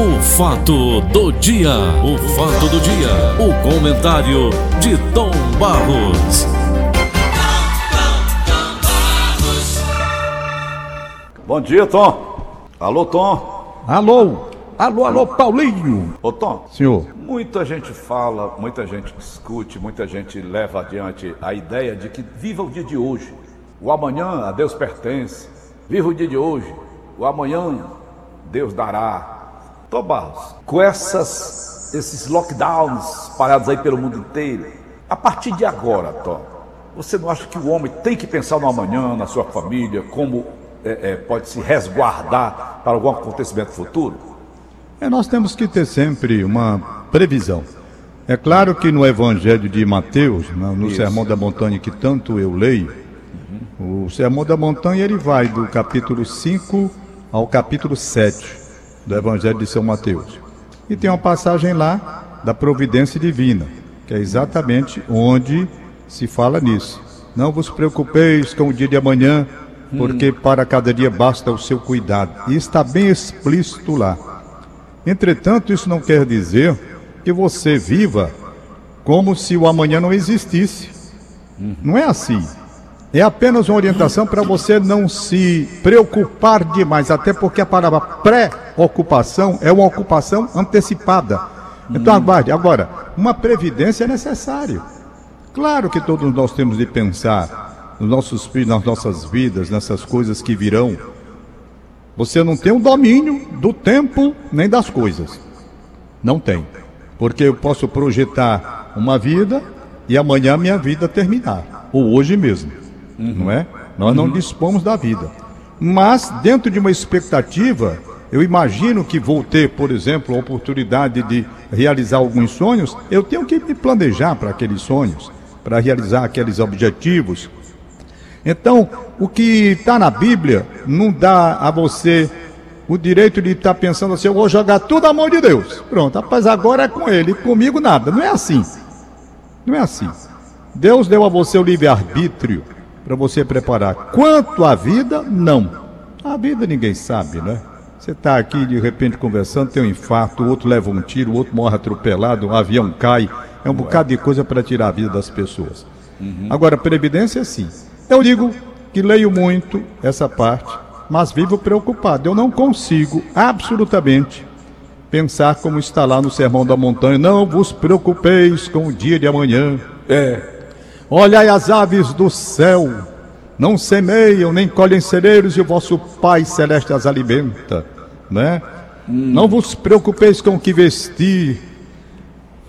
O fato do dia, o fato do dia, o comentário de Tom Barros. Bom dia, Tom. Alô, Tom. Alô, alô, alô, Paulinho. Ô, Tom. Senhor. Muita gente fala, muita gente discute, muita gente leva adiante a ideia de que viva o dia de hoje. O amanhã a Deus pertence. Viva o dia de hoje. O amanhã Deus dará. Tom Barros, com essas, esses lockdowns espalhados aí pelo mundo inteiro, a partir de agora, Tom, você não acha que o homem tem que pensar no amanhã, na sua família, como é, é, pode se resguardar para algum acontecimento futuro? É, nós temos que ter sempre uma previsão. É claro que no Evangelho de Mateus, no, no Sermão da Montanha que tanto eu leio, uhum. o Sermão da Montanha ele vai do capítulo 5 ao capítulo 7 do Evangelho de São Mateus. E tem uma passagem lá da providência divina, que é exatamente onde se fala nisso. Não vos preocupeis com o dia de amanhã, porque para cada dia basta o seu cuidado. E está bem explícito lá. Entretanto, isso não quer dizer que você viva como se o amanhã não existisse. Não é assim. É apenas uma orientação para você não se preocupar demais, até porque a palavra pré-ocupação é uma ocupação antecipada. Então aguarde. Agora, uma previdência é necessário. Claro que todos nós temos de pensar nos nossos filhos, nas nossas vidas, nessas coisas que virão. Você não tem o domínio do tempo nem das coisas. Não tem. Porque eu posso projetar uma vida e amanhã minha vida terminar, ou hoje mesmo uhum. não é? Nós não dispomos da vida. Mas, dentro de uma expectativa, eu imagino que vou ter, por exemplo, a oportunidade de realizar alguns sonhos, eu tenho que me planejar para aqueles sonhos, para realizar aqueles objetivos. Então, o que está na Bíblia não dá a você o direito de estar tá pensando assim, eu vou jogar tudo à mão de Deus. Pronto, rapaz, agora é com ele, comigo nada. Não é assim. Não é assim. Deus deu a você o livre-arbítrio para você preparar. Quanto à vida, não. A vida ninguém sabe, né? Você está aqui de repente conversando, tem um infarto, o outro leva um tiro, o outro morre atropelado, um avião cai. É um bocado de coisa para tirar a vida das pessoas. Uhum. Agora, previdência, sim. Eu digo que leio muito essa parte, mas vivo preocupado. Eu não consigo absolutamente pensar como está lá no Sermão da Montanha. Não vos preocupeis com o dia de amanhã. É, Olhai as aves do céu, não semeiam, nem colhem cereiros, e o vosso Pai Celeste as alimenta, né? Hum. Não vos preocupeis com o que vestir,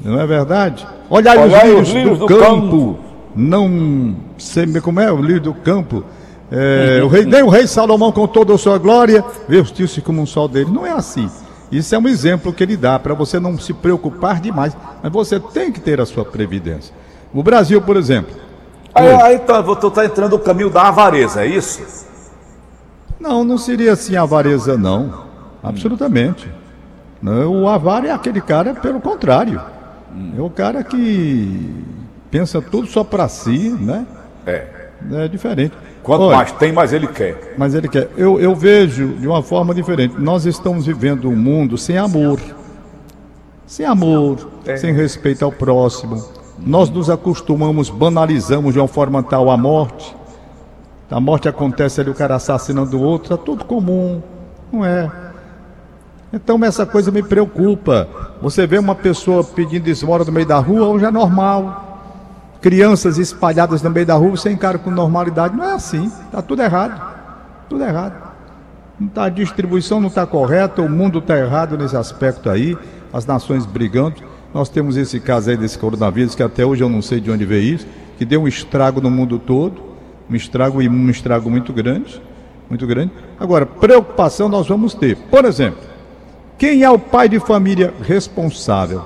não é verdade? Olhai, Olhai os lírios do, do campo, campo, não seme, como é o lírio do campo? É, o rei, nem o rei Salomão, com toda a sua glória, vestiu-se como um sol dele. Não é assim. Isso é um exemplo que ele dá para você não se preocupar demais, mas você tem que ter a sua previdência. O Brasil, por exemplo. Aí, aí tá, tu está entrando no caminho da avareza, é isso? Não, não seria assim avareza, não. Absolutamente. Não, o avaro é aquele cara, pelo contrário. É o cara que pensa tudo só para si, né? É. É diferente. Quanto Olha, mais tem, mais ele quer. Mas ele quer. Eu, eu vejo de uma forma diferente. Nós estamos vivendo um mundo sem amor. Sem amor, é. sem respeito ao próximo nós nos acostumamos, banalizamos de uma forma tal a morte. A morte acontece ali, o cara assassinando o outro, é tudo comum, não é? Então essa coisa me preocupa. Você vê uma pessoa pedindo esmola no meio da rua, hoje é normal. Crianças espalhadas no meio da rua, você encara com normalidade. Não é assim, está tudo errado. Tudo errado. Tá, a distribuição não está correta, o mundo está errado nesse aspecto aí, as nações brigando. Nós temos esse caso aí desse coronavírus, que até hoje eu não sei de onde veio isso, que deu um estrago no mundo todo, um estrago e um estrago muito grande, muito grande. Agora, preocupação nós vamos ter. Por exemplo, quem é o pai de família responsável,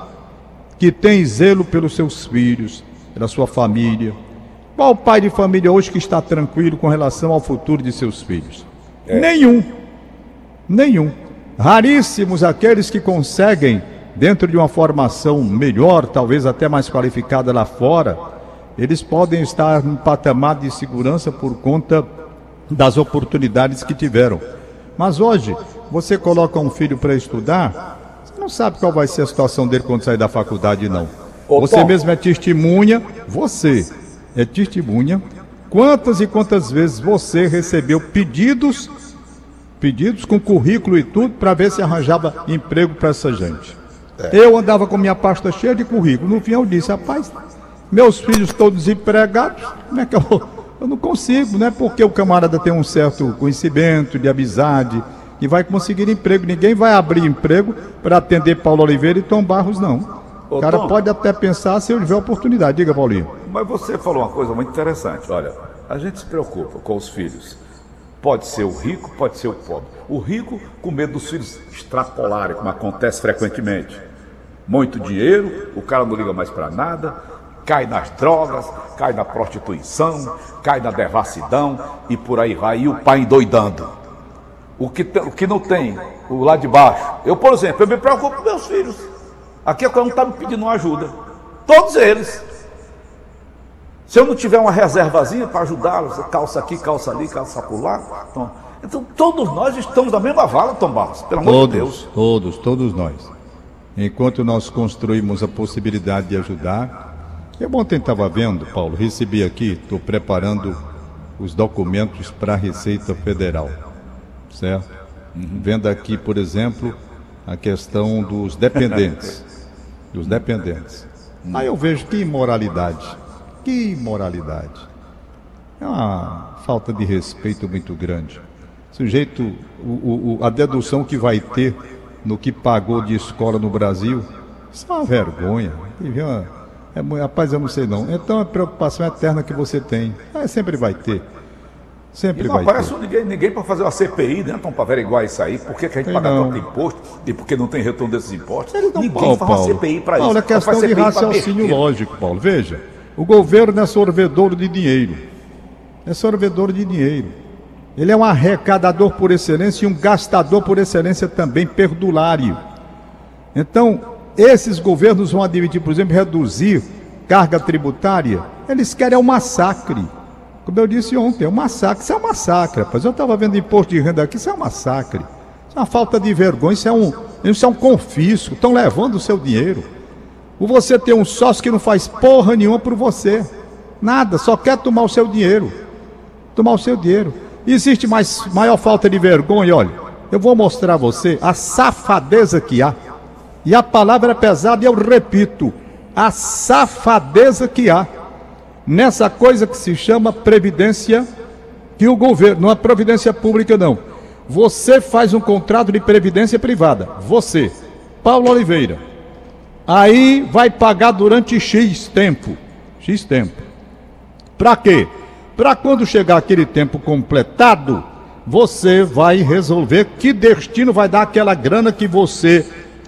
que tem zelo pelos seus filhos, pela sua família? Qual o pai de família hoje que está tranquilo com relação ao futuro de seus filhos? É. Nenhum. Nenhum. Raríssimos aqueles que conseguem dentro de uma formação melhor, talvez até mais qualificada lá fora, eles podem estar num patamar de segurança por conta das oportunidades que tiveram. Mas hoje, você coloca um filho para estudar, não sabe qual vai ser a situação dele quando sair da faculdade, não. Ô, você Tom. mesmo é testemunha, você é testemunha. Quantas e quantas vezes você recebeu pedidos, pedidos com currículo e tudo, para ver se arranjava emprego para essa gente? Eu andava com minha pasta cheia de currículo. No fim eu disse, rapaz, meus filhos todos desempregados, como é que eu? Eu não consigo, não é porque o camarada tem um certo conhecimento de amizade e vai conseguir emprego. Ninguém vai abrir emprego para atender Paulo Oliveira e Tom Barros, não. Ô, O cara Tom. pode até pensar se eu tiver oportunidade. Diga, Paulinho. Mas você falou uma coisa muito interessante. Olha, a gente se preocupa com os filhos. Pode ser o rico, pode ser o pobre. O rico com medo dos filhos extrapolarem, como acontece frequentemente. Muito dinheiro, o cara não liga mais para nada, cai nas drogas, cai na prostituição, cai na devassidão e por aí vai. E o pai endoidando. O que, o que não tem, o lá de baixo. Eu, por exemplo, eu me preocupo com meus filhos. Aqui o cara não está me pedindo uma ajuda. Todos eles. Se eu não tiver uma reservazinha para ajudá-los, calça aqui, calça ali, calça por lá. Então, então todos nós estamos na mesma vala, Tom Barros, pelo amor de Deus. Todos, todos nós. Enquanto nós construímos a possibilidade de ajudar. Eu ontem estava vendo, Paulo, recebi aqui, estou preparando os documentos para a Receita Federal. Certo? Vendo aqui, por exemplo, a questão dos dependentes. dos dependentes. Aí eu vejo que imoralidade. Que imoralidade. É uma falta de respeito muito grande. Sujeito, o, o- o- a dedução que vai ter no que pagou de escola no Brasil, isso é uma vergonha. E é, rapaz, eu não sei não. Então a preocupação eterna que você tem, é, sempre vai ter. E Sempre não vai aparece ter. ninguém, ninguém para fazer uma CPI, né, Tom, para averiguar isso aí. Por que, que a gente paga não. tanto imposto e por que não tem retorno desses impostos? ninguém Paulo, faz uma Paulo. CPI para Paulo, isso. é questão de raciocínio lógico, Paulo. Veja, o governo é sorvedor de dinheiro. É sorvedor de dinheiro. Ele é um arrecadador por excelência e um gastador por excelência também, perdulário. Então, esses governos vão admitir, por exemplo, reduzir carga tributária. Eles querem um massacre. Como eu disse ontem, é um massacre. Isso é um massacre, rapaz. Eu estava vendo imposto de renda aqui, isso é um massacre. Isso é uma falta de vergonha, isso é um, isso é um confisco. Estão levando o seu dinheiro. Ou você tem um sócio que não faz porra nenhuma por você. Nada, só quer tomar o seu dinheiro. Tomar o seu dinheiro. Existe mais, maior falta de vergonha, olha. Eu vou mostrar a você a safadeza que há. E a palavra é pesada e eu repito: a safadeza que há nessa coisa que se chama previdência que o governo, não é previdência pública não. Você faz um contrato de previdência privada. Você, Paulo Oliveira. Aí vai pagar durante X tempo. X tempo. Para quê? Para quando chegar aquele tempo completado, você vai resolver que destino vai dar aquela grana que você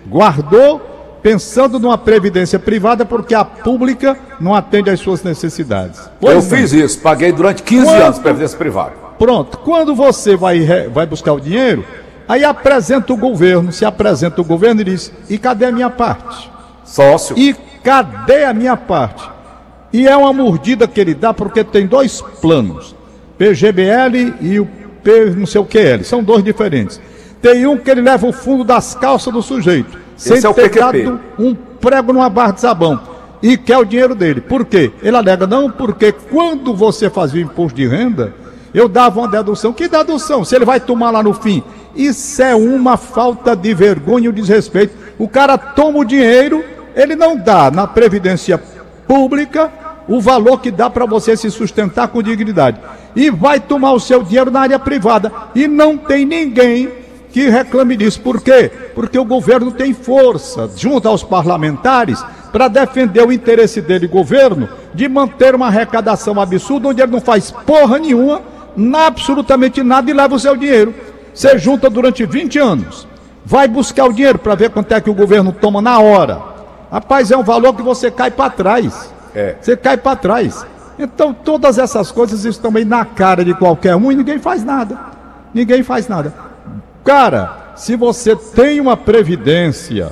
guardou pensando numa previdência privada porque a pública não atende às suas necessidades. Eu Pois não. fiz isso, paguei durante 15 Quanto? anos previdência privada. Pronto, quando você vai, vai buscar o dinheiro, aí apresenta o governo, se apresenta o governo e diz: e cadê a minha parte? Sócio. E cadê a minha parte? E é uma mordida que ele dá porque tem dois planos: PGBL e o P não sei o que L. São dois diferentes. Tem um que ele leva o fundo das calças do sujeito, sem Esse é o ter dado um prego numa barra de sabão. E quer o dinheiro dele. Por quê? Ele alega, não, porque quando você fazia o imposto de renda, eu dava uma dedução. Que dedução? Se ele vai tomar lá no fim. Isso é uma falta de vergonha e um desrespeito. O cara toma o dinheiro, ele não dá na Previdência Pública o valor que dá para você se sustentar com dignidade. E vai tomar o seu dinheiro na área privada. E não tem ninguém que reclame disso. Por quê? Porque o governo tem força, junto aos parlamentares, para defender o interesse dele, governo, de manter uma arrecadação absurda, onde ele não faz porra nenhuma, absolutamente nada e leva o seu dinheiro. Você junta durante 20 anos, vai buscar o dinheiro para ver quanto é que o governo toma na hora. Rapaz, é um valor que você cai para trás. É. Você cai para trás. Então, todas essas coisas estão aí na cara de qualquer um e ninguém faz nada. Ninguém faz nada. Cara, se você tem uma previdência,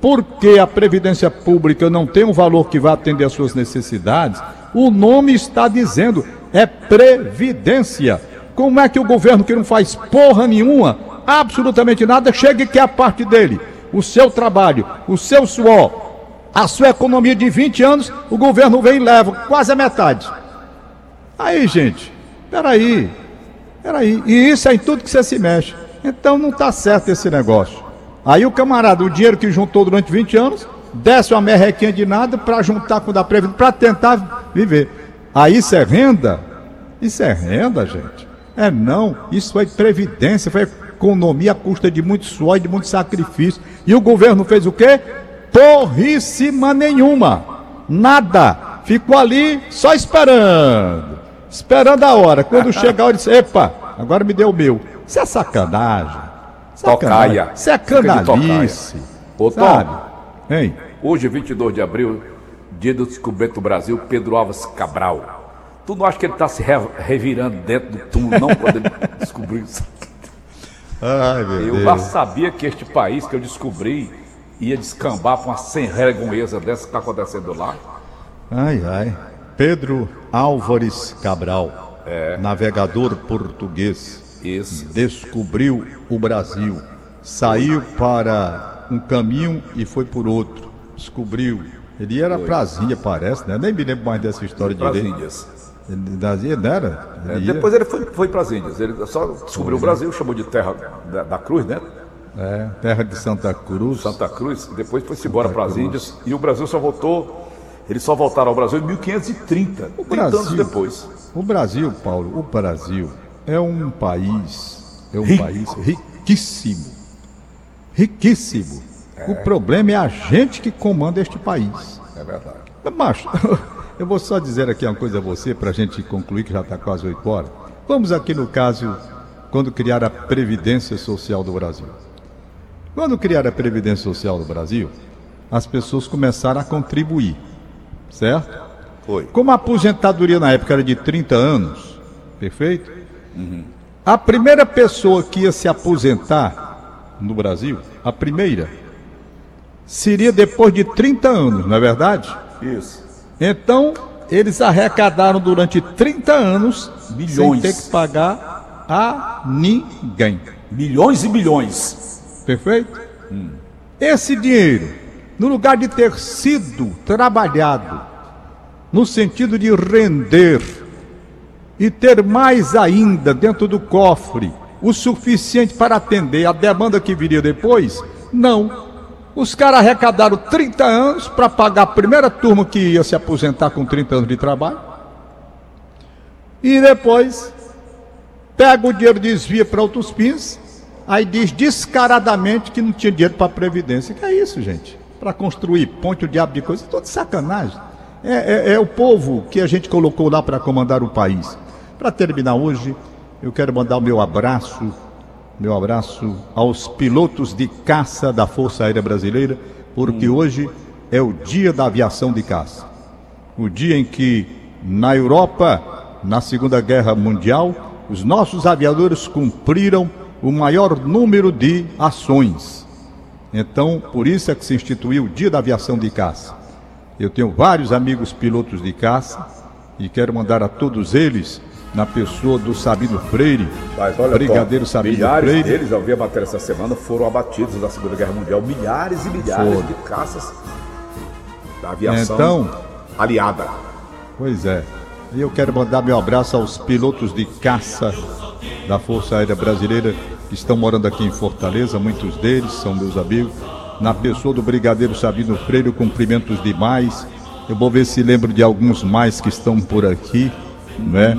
porque a previdência pública não tem um valor que vai atender às suas necessidades, o nome está dizendo, é previdência. Como é que o governo que não faz porra nenhuma, absolutamente nada, chega e quer a parte dele? o seu trabalho, o seu suor, a sua economia de 20 anos, o governo vem e leva quase a metade. Aí, gente, peraí, peraí. E isso é em tudo que você se mexe. Então não está certo esse negócio. Aí o camarada, o dinheiro que juntou durante 20 anos, desce uma merrequinha de nada para juntar com o da Previdência, para tentar viver. Aí isso é renda? Isso é renda, gente. É não, isso foi previdência, foi economia à custa de muito suor e de muito sacrifício. E o governo fez o quê? Porríssima nenhuma. Nada. Ficou ali só esperando. Esperando a hora. Quando chegar a hora, disse, epa, agora me deu o meu. Isso é sacanagem. sacanagem. Tocaia. Isso é canalice. Ô, Tom, hein? hoje, 22 de abril, dia do descobrimento do Brasil, Pedro Alves Cabral. Tu não acha que ele está se revirando dentro do túmulo, não, quando ele descobriu isso? Ai, meu eu Deus. já sabia que este país que eu descobri ia descambar com uma sem regonheza dessa que está acontecendo lá. Ai, ai. Pedro Álvares Cabral, é. navegador português, Isso. descobriu o Brasil, saiu para um caminho e foi por outro, descobriu. Ele era prazinha, parece, né? Nem me lembro mais dessa história de Prazinhas. Das ilhas, era? É, depois ele foi, foi para as Índias. Ele só descobriu o Brasil, chamou de terra da, da, Cruz, né? É, terra de Santa Cruz. Santa Cruz, depois foi-se embora para as Índias. E o Brasil só voltou, eles só voltaram ao Brasil em 1530, o 30 Brasil, anos depois. O Brasil, Paulo, o Brasil é um país, é um Rico. país riquíssimo. Riquíssimo. É. O problema é a gente que comanda este país. É verdade. Macho, Eu vou só dizer aqui uma coisa a você, para a gente concluir, que já está quase oito horas. Vamos aqui no caso, quando criar a Previdência Social do Brasil. Quando criar a Previdência Social do Brasil, as pessoas começaram a contribuir, certo? Foi. Como a aposentadoria na época era de 30 anos, perfeito? Uhum. A primeira pessoa que ia se aposentar no Brasil, a primeira, seria depois de 30 anos, não é verdade? Isso. Então, eles arrecadaram durante 30 anos milhões sem ter que pagar a ninguém. Milhões e milhões. Perfeito? Hum. Esse dinheiro, no lugar de ter sido trabalhado no sentido de render e ter mais ainda dentro do cofre o suficiente para atender a demanda que viria depois, não. Os caras arrecadaram 30 anos para pagar a primeira turma que ia se aposentar com 30 anos de trabalho. E depois pega o dinheiro, desvia para outros fins, aí diz descaradamente que não tinha dinheiro para a Previdência. Que é isso, gente? Para construir ponte o diabo de coisa, é de sacanagem. É, é, é o povo que a gente colocou lá para comandar o país. Para terminar hoje, eu quero mandar o meu abraço meu abraço aos pilotos de caça da Força Aérea Brasileira, porque hum. hoje é o dia da aviação de caça. O dia em que, na Europa, na Segunda Guerra Mundial, os nossos aviadores cumpriram o maior número de ações. Então, por isso é que se instituiu o Dia da Aviação de Caça. Eu tenho vários amigos pilotos de caça e quero mandar a todos eles na pessoa do Sabino Freire, Mas, olha, Brigadeiro Tom, Sabino milhares Freire. Milhares deles, eu vi a matéria essa semana, foram abatidos na Segunda Guerra Mundial. Milhares e milhares foram. de caças da aviação então, aliada. Pois é. E eu quero mandar meu abraço aos pilotos de caça da Força Aérea Brasileira que estão morando aqui em Fortaleza, muitos deles são meus amigos. Na pessoa do Brigadeiro Sabino Freire, cumprimentos demais. Eu vou ver se lembro de alguns mais que estão por aqui, né?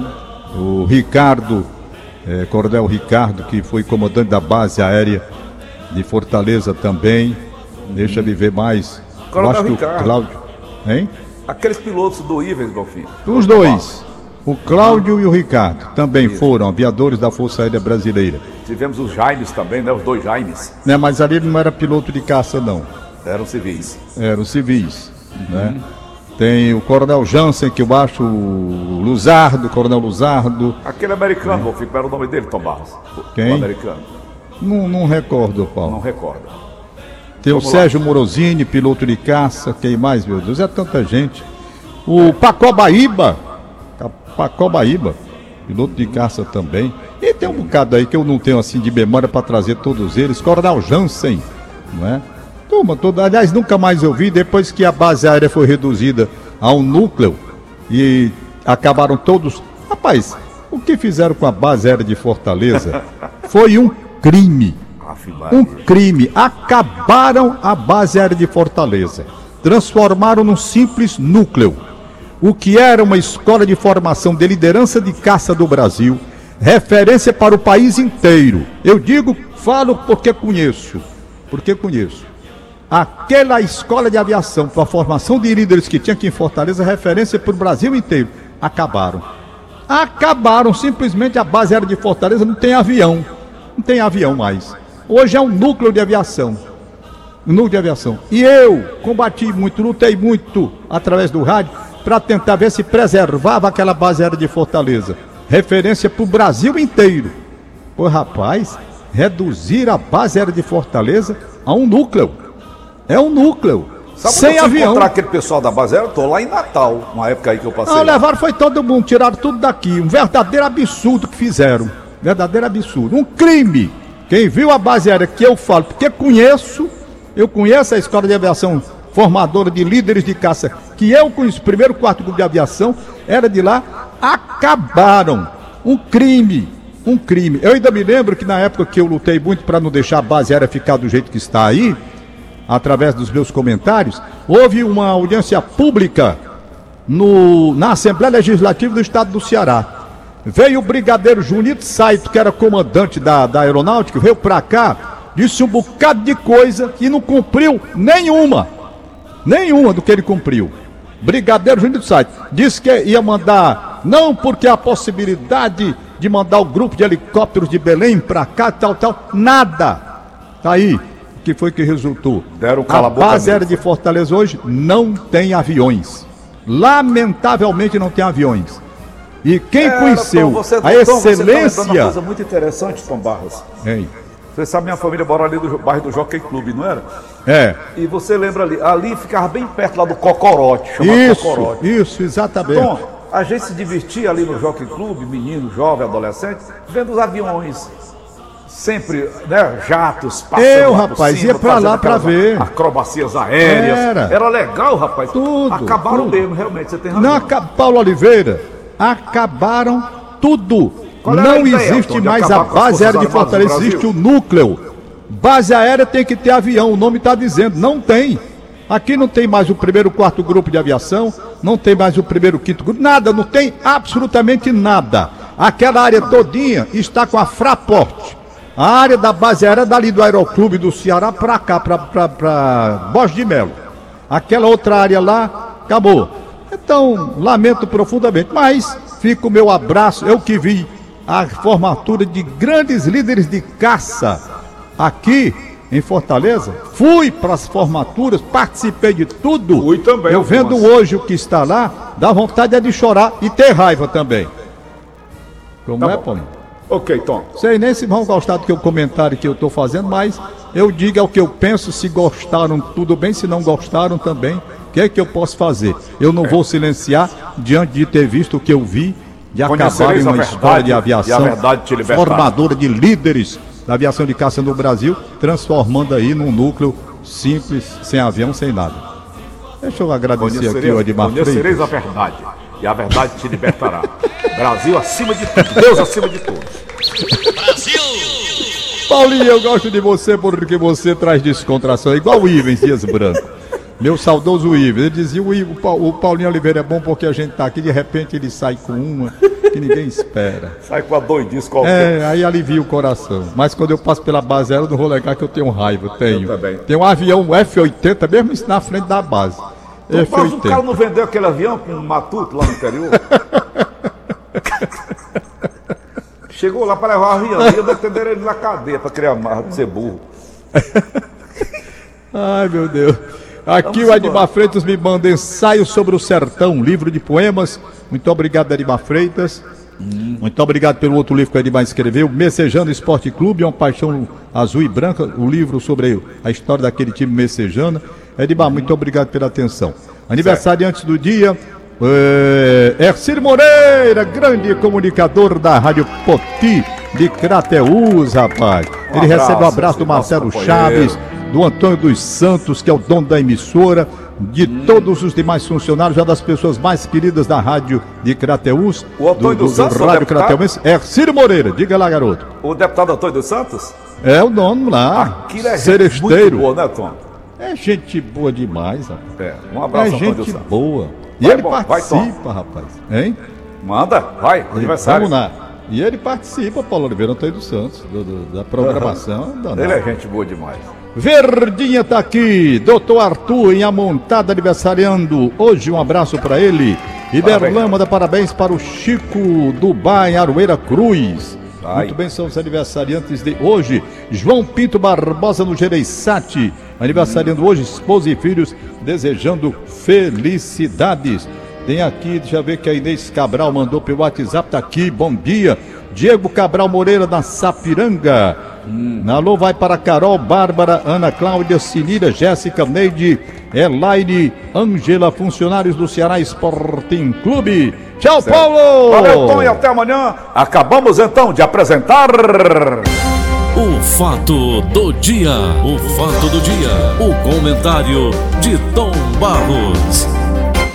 o Ricardo, é, Coronel Ricardo, que foi comandante da base aérea de Fortaleza também. Deixa ele ver mais. Coronel Ricardo. Cláudio. Hein? Aqueles pilotos do Ivens, Golfinho. Os dois. O Cláudio e o Ricardo também Isso. foram aviadores da Força Aérea Brasileira. Tivemos os Jaimes também, né? Os dois Jaimes. Né, mas ali ele não era piloto de caça, não. Eram civis. Eram civis, uhum. né? Tem o Coronel Jansen, que eu acho o Luzardo, Coronel Luzardo. Aquele americano, Wolf, qual era o nome dele, Tom Barros? Quem? O americano. Não, não recordo, Paulo. Não recordo. Tem Vamos o Sérgio lá. Morosini, piloto de caça. Quem mais, meu Deus? É tanta gente. O Pacobaíba. Pacobaíba, piloto de caça também. E tem um bocado aí que eu não tenho assim de memória para trazer todos eles. Coronel Jansen, não é? Turma toda. Aliás, nunca mais ouvi, depois que a base aérea foi reduzida a um núcleo e acabaram todos. Rapaz, o que fizeram com a base aérea de Fortaleza foi um crime. Um crime. Acabaram a base aérea de Fortaleza. Transformaram num simples núcleo. O que era uma escola de formação de liderança de caça do Brasil, referência para o país inteiro. Eu digo, falo porque conheço. Porque conheço. Aquela escola de aviação, para a formação de líderes que tinha aqui em Fortaleza, referência para o Brasil inteiro. Acabaram. Acabaram. Simplesmente a base aérea de Fortaleza não tem avião. Não tem avião mais. Hoje é um núcleo de aviação. Um núcleo de aviação. E eu combati muito, lutei muito através do rádio para tentar ver se preservava aquela base aérea de Fortaleza. Referência para o Brasil inteiro. Pô, rapaz, reduzir a base aérea de Fortaleza a um núcleo. É um núcleo. Sabe sem eu avião. encontrar aquele pessoal da base aérea? Eu tô lá em Natal, uma época aí que eu passei. Ah, lá. levaram foi todo mundo, tiraram tudo daqui. Um verdadeiro absurdo que fizeram. Verdadeiro absurdo. Um crime. Quem viu a base aérea que eu falo, porque conheço, eu conheço a escola de aviação formadora de líderes de caça, que eu conheço, primeiro quarto grupo de aviação, era de lá, acabaram. Um crime. Um crime. Eu ainda me lembro que na época que eu lutei muito para não deixar a base aérea ficar do jeito que está aí, através dos meus comentários, houve uma audiência pública no, na Assembleia Legislativa do Estado do Ceará. Veio o brigadeiro Junito Saito, que era comandante da, da aeronáutica, veio pra cá, disse um bocado de coisa e não cumpriu nenhuma. Nenhuma do que ele cumpriu. Brigadeiro Junito Saito disse que ia mandar, não porque a possibilidade de mandar o grupo de helicópteros de Belém pra cá, tal, tal, nada. Tá aí. Que foi que resultou? Deram a base aérea de Fortaleza hoje não tem aviões. Lamentavelmente não tem aviões. E quem Era, conheceu Tom, você- a Tom, você tá excelência. uma coisa muito interessante, Tom Barros. Hein? Você sabe, minha família mora ali do bairro do Jockey Clube, não era? É. E você lembra ali, ali ficava bem perto lá do Cocorote, chamado Cocorote. Isso, isso, exatamente. Tom, a gente se divertia ali no Jockey Clube, menino, jovem, adolescente, vendo os aviões. Sempre, né, jatos passando Eu, rapaz, cima, ia pra lá pra ver. Acrobacias aéreas. Era. legal, rapaz. Tudo, Acabaram tudo. mesmo, realmente, você tem razão. Não, aca- Paulo Oliveira, acabaram tudo. A Não existe mais a base aérea de Fortaleza, existe o núcleo. Base aérea tem que ter avião, o nome está dizendo, não tem. Aqui não tem mais o primeiro, quarto grupo de aviação, não tem mais o primeiro, quinto grupo, nada, não tem absolutamente nada. Aquela área todinha está com a Fraport. A área da base aérea é dali do Aeroclube do Ceará para cá, para Borges de Melo. Aquela outra área lá, acabou. Então, lamento profundamente, mas fica o meu abraço. Eu que vi a formatura de grandes líderes de caça aqui em Fortaleza. Fui para as formaturas, participei de tudo. Fui também, Eu vendo hoje o que está lá, dá vontade é de chorar e ter raiva também. Como Tá é. Paulinho? Ok, Tom. Sei nem se vão gostar do que o comentário que eu estou fazendo, mas eu digo é o que eu penso. Se gostaram, tudo bem. Se não gostaram também, que é que eu posso fazer? Eu não vou silenciar diante de ter visto o que eu vi de acabar em uma verdade, história de e a aviação verdade te libertará. formadora de líderes da aviação de caça no Brasil, transformando aí num núcleo simples, sem avião, sem nada. Deixa eu agradecer aqui o Edmar conhecereis Freitas. a verdade, e a verdade te libertará. Brasil acima de tudo, Deus acima de tudo. Paulinho, eu gosto de você porque você traz descontração, igual o Ivens Dias Branco. Meu saudoso Ivens, ele dizia o, Ivo, o Pa- o Paulinho Oliveira é bom porque a gente tá aqui, de repente ele sai com uma que ninguém espera. Sai com a doidice qualquer. É, aí alivia o coração. Mas quando eu passo pela base aérea, eu não vou negar que eu tenho raiva, eu tenho. Eu também. Tem um avião F-80, mesmo isso na frente da base. Mas o cara F-80. não vendeu aquele avião com um matuto lá no interior? Chegou lá para levar o avião, ia defender ele na cadeia para criar marra de ser burro. Ai, meu Deus. Aqui Vamos o Edmar. Freitas me manda ensaio sobre o sertão, livro de poemas. Muito obrigado, Edmar Freitas. Muito obrigado pelo outro livro que o Edmar escreveu, Messejano Esporte Clube, uma paixão azul e branca, o livro sobre a história daquele time messejana. Edmar, muito obrigado pela atenção. Aniversário antes do dia, é, Ercir Moreira, grande comunicador da Rádio Poti de Crateús, rapaz. Ele Um abraço, recebe o abraço do Marcelo. Chaves, do Antônio dos Santos, que é o dono da emissora, de todos os demais funcionários, já das pessoas mais queridas da rádio de Crateús. O Antônio do, do, dos Santos, do Rádio Crateús, é Ciro Moreira, diga lá, garoto. O deputado Antônio dos Santos? É o dono lá. Aquilo é seresteiro. boa, né, Tom? É gente boa demais, rapaz. É, um abraço, É gente boa. E vai, ele bom, participa, vai, rapaz. Hein? Manda, vai, aniversário. Vamos lá. E ele participa, Paulo Oliveira Antônio dos Santos, do, do, da programação. Uhum. Ele é gente boa demais. Verdinha tá aqui, doutor Arthur em Amontada aniversariando. Hoje um abraço para ele. Iberlama manda parabéns para o Chico Dubai Aroeira Cruz. Muito bem, são os aniversariantes de hoje. João Pinto Barbosa no Gereissati. Aniversariando hoje, esposa e filhos, desejando felicidades. Tem aqui, deixa eu ver que a Inês Cabral mandou pelo WhatsApp, tá aqui, bom dia. Diego Cabral Moreira da Sapiranga. Hum. Alô vai para Carol, Bárbara, Ana Cláudia, Sinira, Jéssica, Neide, Elaine, Ângela, funcionários do Ceará Sporting Clube. Tchau, certo. Paulo! Valeu, Tom, e até amanhã. Acabamos então de apresentar. O fato do dia. O fato do dia. O comentário de Tom Barros.